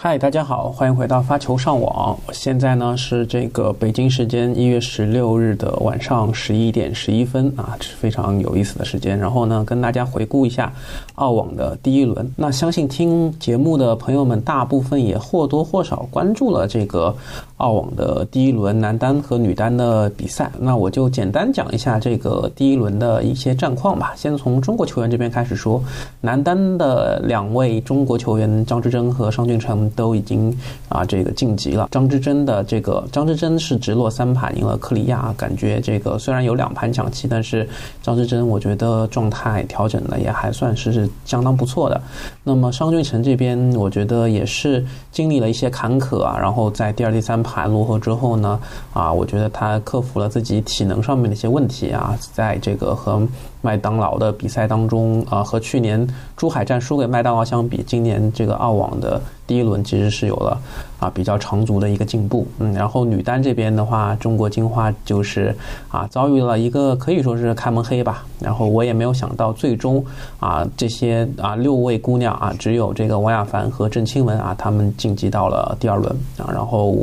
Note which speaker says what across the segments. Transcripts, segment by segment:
Speaker 1: 嗨，大家好，欢迎回到发球上网。现在呢是这个北京时间一月十六日的晚上十一点十一分啊，是非常有意思的时间。然后呢，跟大家回顾一下澳网的第一轮。那相信听节目的朋友们，大部分也或多或少关注了这个澳网的第一轮男单和女单的比赛。那我就简单讲一下这个第一轮的一些战况吧。先从中国球员这边开始说，男单的两位中国球员张之臻和商俊成。都已经啊，这个晋级了。张之臻的这个张之臻是直落三盘赢了克里亚，感觉这个虽然有两盘抢七，但是张之臻我觉得状态调整的也还算是相当不错的。那么商俊成这边，我觉得也是经历了一些坎坷啊，然后在第二、第三韩罗后之后呢，啊，我觉得他克服了自己体能上面的一些问题啊，在这个和。麦当劳的比赛当中，啊，和去年珠海站输给麦当劳相比，今年这个澳网的第一轮其实是有了啊比较长足的一个进步。嗯，然后女单这边的话，中国金花就是啊遭遇了一个可以说是开门黑吧。然后我也没有想到，最终啊这些啊六位姑娘啊，只有这个王亚凡和郑钦文啊，她们晋级到了第二轮啊。然后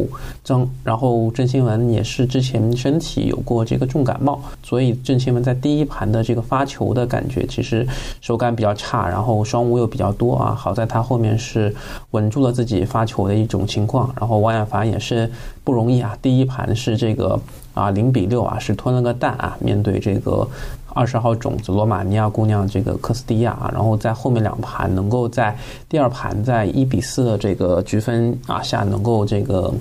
Speaker 1: 郑，然后郑钦文也是之前身体有过这个重感冒，所以郑钦文在第一盘的这个。发球的感觉其实手感比较差，然后双误又比较多啊。好在他后面是稳住了自己发球的一种情况，然后王亚凡也是不容易啊。第一盘是这个啊零比六啊，是吞了个蛋啊，面对这个。二十号种子罗马尼亚姑娘这个科斯蒂亚啊，然后在后面两盘能够在第二盘在一比四的这个局分啊下能够这个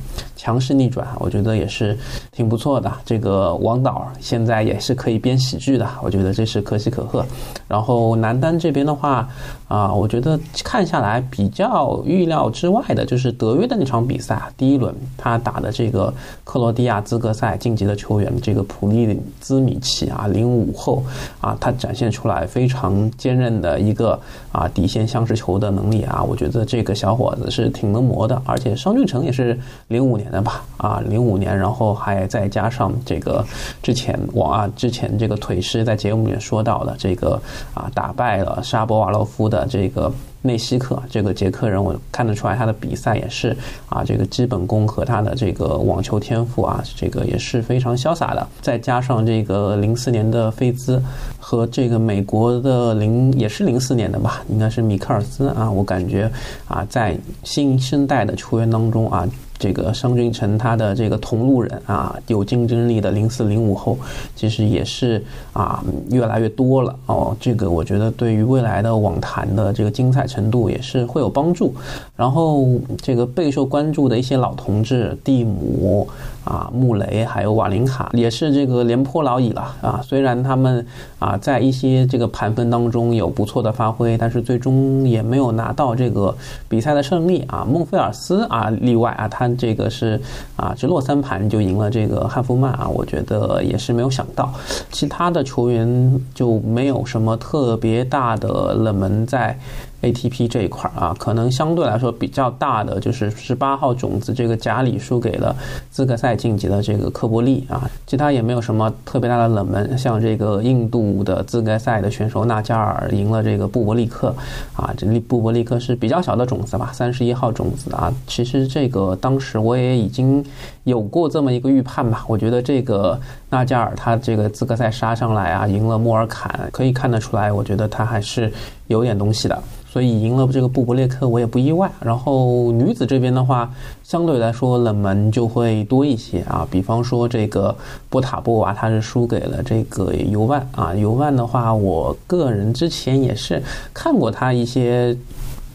Speaker 1: 强势逆转，我觉得也是挺不错的。这个王导现在也是可以编喜剧的，我觉得这是可喜可贺。然后男单这边的话啊，我觉得看下来比较预料之外的就是德约的那场比赛，第一轮他打的这个克罗地亚资格赛晋级的球员这个普利兹米奇啊，零五后。啊，他展现出来非常坚韧的一个啊底线相持球的能力啊，我觉得这个小伙子是挺能磨的，而且商俊成也是零五年的吧，啊零五年，然后还再加上这个之前我啊之前这个腿师在节目里面说到的这个啊打败了沙博瓦洛夫的这个。内西克这个捷克人，我看得出来他的比赛也是啊，这个基本功和他的这个网球天赋啊，这个也是非常潇洒的。再加上这个零四年的菲兹和这个美国的零也是零四年的吧，应该是米克尔斯啊，我感觉啊，在新生代的球员当中啊。这个商俊成他的这个同路人啊，有竞争力的零四零五后，其实也是啊越来越多了哦。这个我觉得对于未来的网坛的这个精彩程度也是会有帮助。然后这个备受关注的一些老同志，蒂姆啊、穆雷还有瓦林卡，也是这个廉颇老矣了啊。虽然他们啊在一些这个盘分当中有不错的发挥，但是最终也没有拿到这个比赛的胜利啊。孟菲尔斯啊例外啊，他。这个是啊，直落三盘就赢了这个汉弗曼啊，我觉得也是没有想到，其他的球员就没有什么特别大的冷门在。ATP 这一块啊，可能相对来说比较大的就是十八号种子这个贾里输给了资格赛晋级的这个科波利啊，其他也没有什么特别大的冷门，像这个印度的资格赛的选手纳加尔赢了这个布伯利克啊，这里布伯利克是比较小的种子吧，三十一号种子啊，其实这个当时我也已经有过这么一个预判吧，我觉得这个纳加尔他这个资格赛杀上来啊，赢了莫尔坎，可以看得出来，我觉得他还是有点东西的。所以赢了这个布伯列克，我也不意外。然后女子这边的话，相对来说冷门就会多一些啊。比方说这个波塔波娃，她是输给了这个尤万啊。尤万的话，我个人之前也是看过她一些。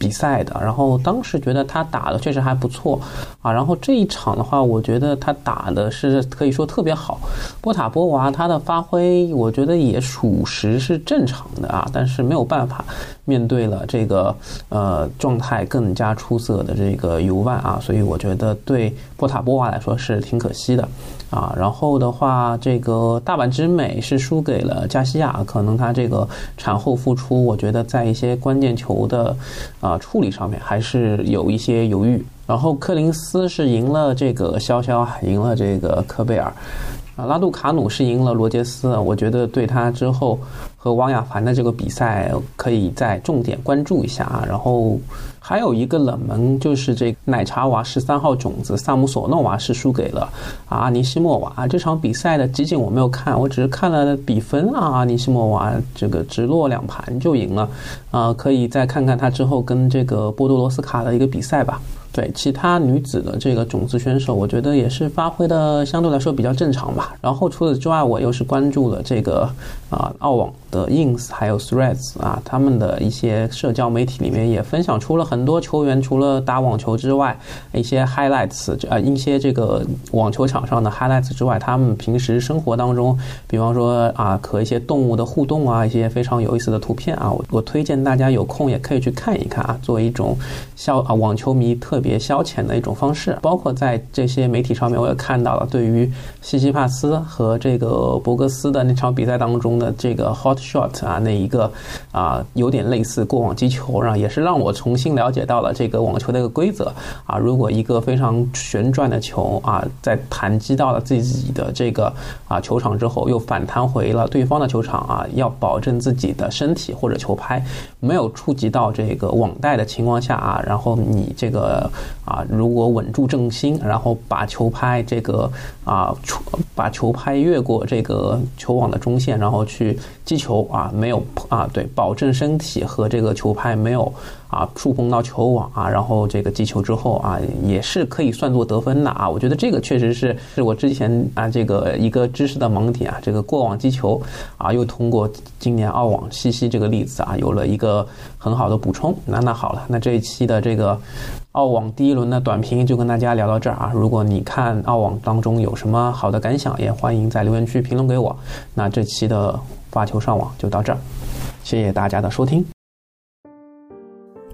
Speaker 1: 比赛的，然后当时觉得他打的确实还不错啊，然后这一场的话，我觉得他打的是可以说特别好。波塔波娃他的发挥，我觉得也属实是正常的啊，但是没有办法面对了这个呃状态更加出色的这个尤万啊，所以我觉得对波塔波娃来说是挺可惜的。啊，然后的话，这个大阪之美是输给了加西亚，可能他这个产后复出，我觉得在一些关键球的啊处理上面还是有一些犹豫。然后柯林斯是赢了这个潇潇，赢了这个科贝尔。啊拉杜卡努是赢了罗杰斯，我觉得对他之后和王雅凡的这个比赛，可以再重点关注一下啊。然后还有一个冷门就是这奶茶娃十三号种子萨姆索诺娃是输给了阿尼西莫娃。这场比赛的集锦我没有看，我只是看了比分啊。阿尼西莫娃这个直落两盘就赢了啊，可以再看看他之后跟这个波多罗斯卡的一个比赛吧。对其他女子的这个种子选手，我觉得也是发挥的相对来说比较正常吧。然后除此之外，我又是关注了这个啊澳网的 Ins 还有 Threads 啊，他们的一些社交媒体里面也分享出了很多球员除了打网球之外一些 highlights 啊一些这个网球场上的 highlights 之外，他们平时生活当中，比方说啊和一些动物的互动啊，一些非常有意思的图片啊，我我推荐大家有空也可以去看一看啊，作为一种消啊网球迷特。别消遣的一种方式，包括在这些媒体上面，我也看到了对于西西帕斯和这个博格斯的那场比赛当中的这个 hot shot 啊，那一个啊有点类似过网击球，然后也是让我重新了解到了这个网球的一个规则啊。如果一个非常旋转的球啊，在弹击到了自己的这个啊球场之后，又反弹回了对方的球场啊，要保证自己的身体或者球拍没有触及到这个网带的情况下啊，然后你这个。啊，如果稳住重心，然后把球拍这个啊，把球拍越过这个球网的中线，然后去击球啊，没有啊，对，保证身体和这个球拍没有啊触碰到球网啊，然后这个击球之后啊，也是可以算作得分的啊。我觉得这个确实是是我之前啊这个一个知识的盲点啊，这个过网击球啊，又通过今年澳网西西这个例子啊，有了一个很好的补充。那那好了，那这一期的这个。澳网第一轮的短评就跟大家聊到这儿啊！如果你看澳网当中有什么好的感想，也欢迎在留言区评论给我。那这期的发球上网就到这儿，谢谢大家的收听。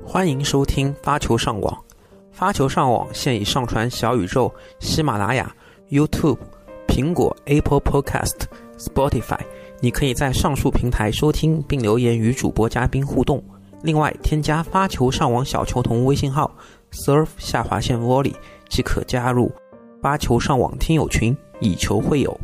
Speaker 2: 欢迎收听发球上网，发球上网现已上传小宇宙、喜马拉雅、YouTube、苹果 Apple Podcast、Spotify，你可以在上述平台收听并留言与主播嘉宾互动。另外，添加发球上网小球童微信号。surf 下划线 volley 即可加入发球上网听友群，以球会友。